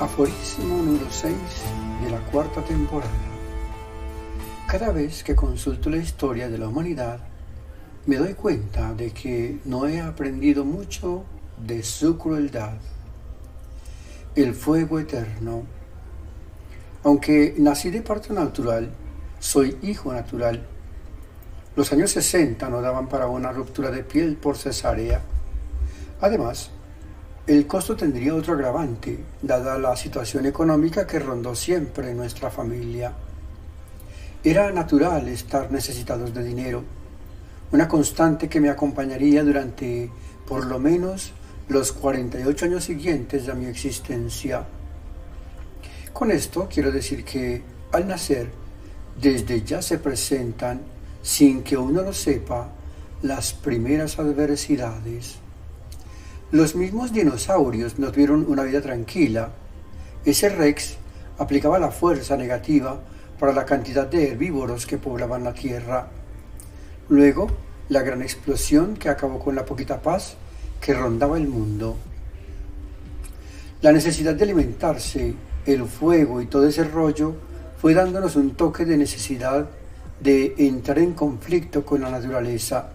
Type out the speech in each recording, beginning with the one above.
Aforismo número 6 de la cuarta temporada. Cada vez que consulto la historia de la humanidad, me doy cuenta de que no he aprendido mucho de su crueldad. El fuego eterno. Aunque nací de parto natural, soy hijo natural. Los años 60 no daban para una ruptura de piel por cesárea. Además, el costo tendría otro agravante, dada la situación económica que rondó siempre nuestra familia. Era natural estar necesitados de dinero, una constante que me acompañaría durante por lo menos los 48 años siguientes de mi existencia. Con esto quiero decir que al nacer, desde ya se presentan, sin que uno lo sepa, las primeras adversidades. Los mismos dinosaurios no tuvieron una vida tranquila. Ese Rex aplicaba la fuerza negativa para la cantidad de herbívoros que poblaban la Tierra. Luego, la gran explosión que acabó con la poquita paz que rondaba el mundo. La necesidad de alimentarse, el fuego y todo ese rollo fue dándonos un toque de necesidad de entrar en conflicto con la naturaleza,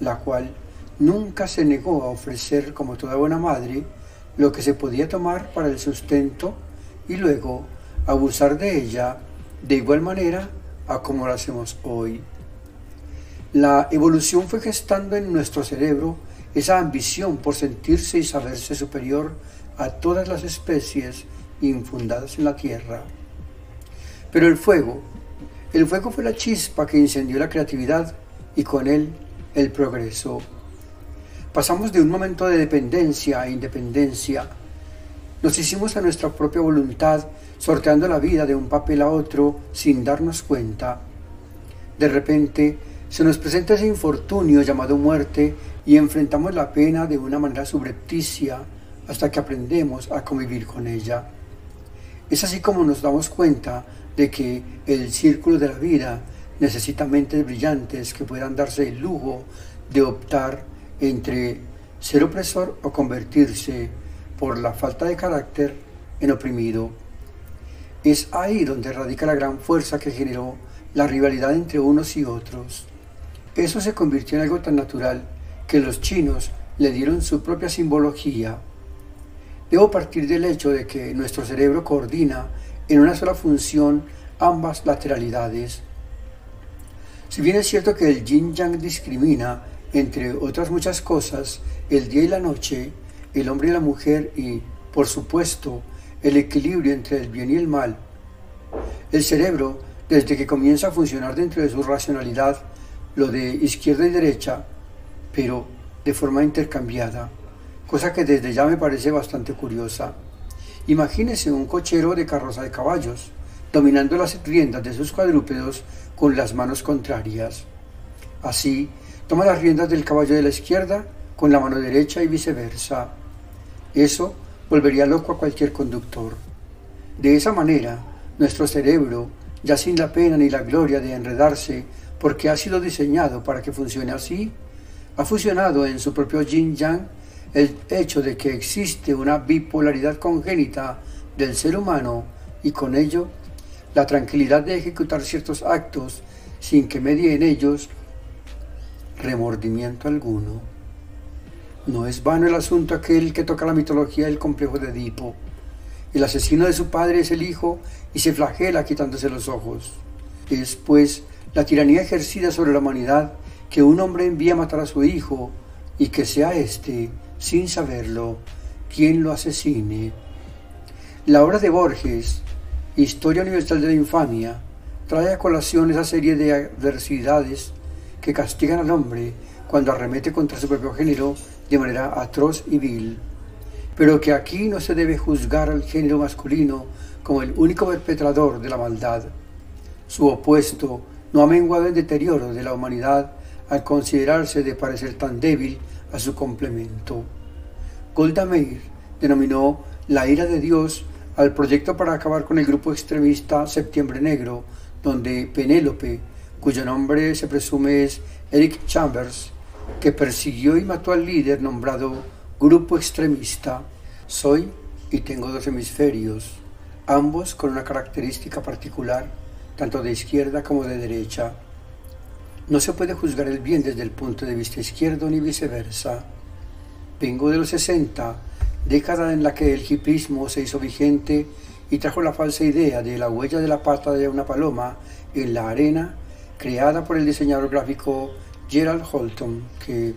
la cual nunca se negó a ofrecer, como toda buena madre, lo que se podía tomar para el sustento y luego abusar de ella de igual manera a como lo hacemos hoy. La evolución fue gestando en nuestro cerebro esa ambición por sentirse y saberse superior a todas las especies infundadas en la tierra. Pero el fuego, el fuego fue la chispa que incendió la creatividad y con él el progreso. Pasamos de un momento de dependencia a independencia. Nos hicimos a nuestra propia voluntad, sorteando la vida de un papel a otro sin darnos cuenta. De repente se nos presenta ese infortunio llamado muerte y enfrentamos la pena de una manera subrepticia hasta que aprendemos a convivir con ella. Es así como nos damos cuenta de que el círculo de la vida necesita mentes brillantes que puedan darse el lujo de optar entre ser opresor o convertirse por la falta de carácter en oprimido. Es ahí donde radica la gran fuerza que generó la rivalidad entre unos y otros. Eso se convirtió en algo tan natural que los chinos le dieron su propia simbología. Debo partir del hecho de que nuestro cerebro coordina en una sola función ambas lateralidades. Si bien es cierto que el yin yang discrimina entre otras muchas cosas, el día y la noche, el hombre y la mujer y, por supuesto, el equilibrio entre el bien y el mal. El cerebro, desde que comienza a funcionar dentro de su racionalidad, lo de izquierda y derecha, pero de forma intercambiada, cosa que desde ya me parece bastante curiosa. Imagínese un cochero de carroza de caballos, dominando las riendas de sus cuadrúpedos con las manos contrarias. Así, Toma las riendas del caballo de la izquierda con la mano derecha y viceversa. Eso volvería loco a cualquier conductor. De esa manera, nuestro cerebro, ya sin la pena ni la gloria de enredarse, porque ha sido diseñado para que funcione así, ha fusionado en su propio yin-yang el hecho de que existe una bipolaridad congénita del ser humano y con ello la tranquilidad de ejecutar ciertos actos sin que medie en ellos remordimiento alguno. No es vano el asunto aquel que toca la mitología del complejo de Edipo. El asesino de su padre es el hijo y se flagela quitándose los ojos. Es, pues, la tiranía ejercida sobre la humanidad que un hombre envía a matar a su hijo, y que sea éste, sin saberlo, quien lo asesine. La obra de Borges, Historia Universal de la Infamia, trae a colación esa serie de adversidades que castigan al hombre cuando arremete contra su propio género de manera atroz y vil, pero que aquí no se debe juzgar al género masculino como el único perpetrador de la maldad. Su opuesto no ha menguado el deterioro de la humanidad al considerarse de parecer tan débil a su complemento. Golda Meir denominó la ira de Dios al proyecto para acabar con el grupo extremista Septiembre Negro, donde Penélope, cuyo nombre se presume es Eric Chambers, que persiguió y mató al líder nombrado Grupo Extremista, soy y tengo dos hemisferios, ambos con una característica particular, tanto de izquierda como de derecha. No se puede juzgar el bien desde el punto de vista izquierdo ni viceversa. Vengo de los 60, década en la que el hipismo se hizo vigente y trajo la falsa idea de la huella de la pata de una paloma en la arena, creada por el diseñador gráfico Gerald Holton, que,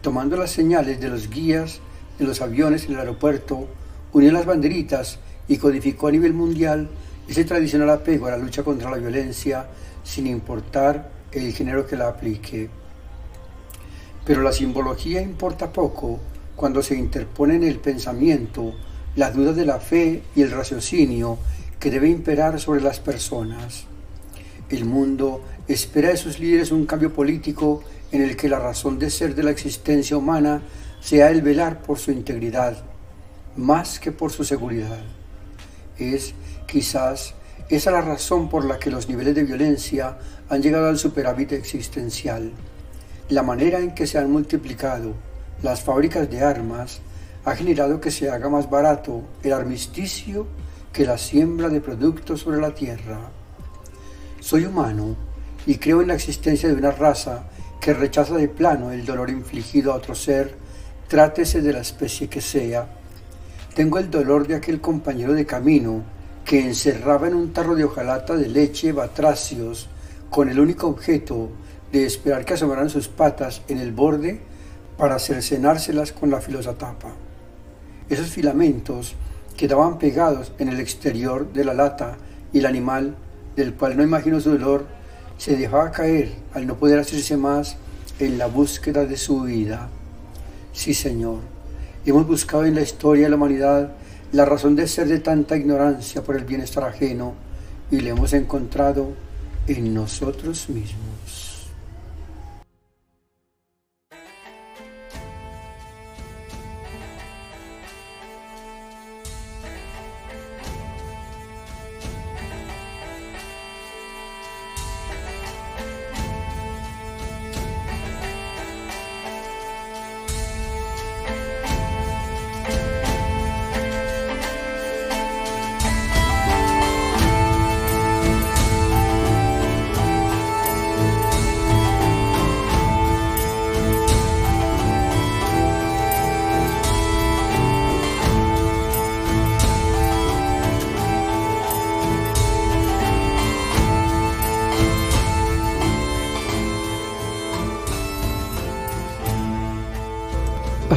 tomando las señales de los guías de los aviones en el aeropuerto, unió las banderitas y codificó a nivel mundial ese tradicional apego a la lucha contra la violencia sin importar el género que la aplique. Pero la simbología importa poco cuando se interpone en el pensamiento la duda de la fe y el raciocinio que debe imperar sobre las personas. El mundo espera de sus líderes un cambio político en el que la razón de ser de la existencia humana sea el velar por su integridad, más que por su seguridad. Es quizás esa la razón por la que los niveles de violencia han llegado al superávit existencial. La manera en que se han multiplicado las fábricas de armas ha generado que se haga más barato el armisticio que la siembra de productos sobre la tierra. Soy humano y creo en la existencia de una raza que rechaza de plano el dolor infligido a otro ser, trátese de la especie que sea. Tengo el dolor de aquel compañero de camino que encerraba en un tarro de hojalata de leche batracios con el único objeto de esperar que asomaran sus patas en el borde para cercenárselas con la filosa tapa. Esos filamentos quedaban pegados en el exterior de la lata y el animal, del cual no imagino su dolor, se dejaba caer al no poder hacerse más en la búsqueda de su vida. Sí, Señor, hemos buscado en la historia de la humanidad la razón de ser de tanta ignorancia por el bienestar ajeno y le hemos encontrado en nosotros mismos.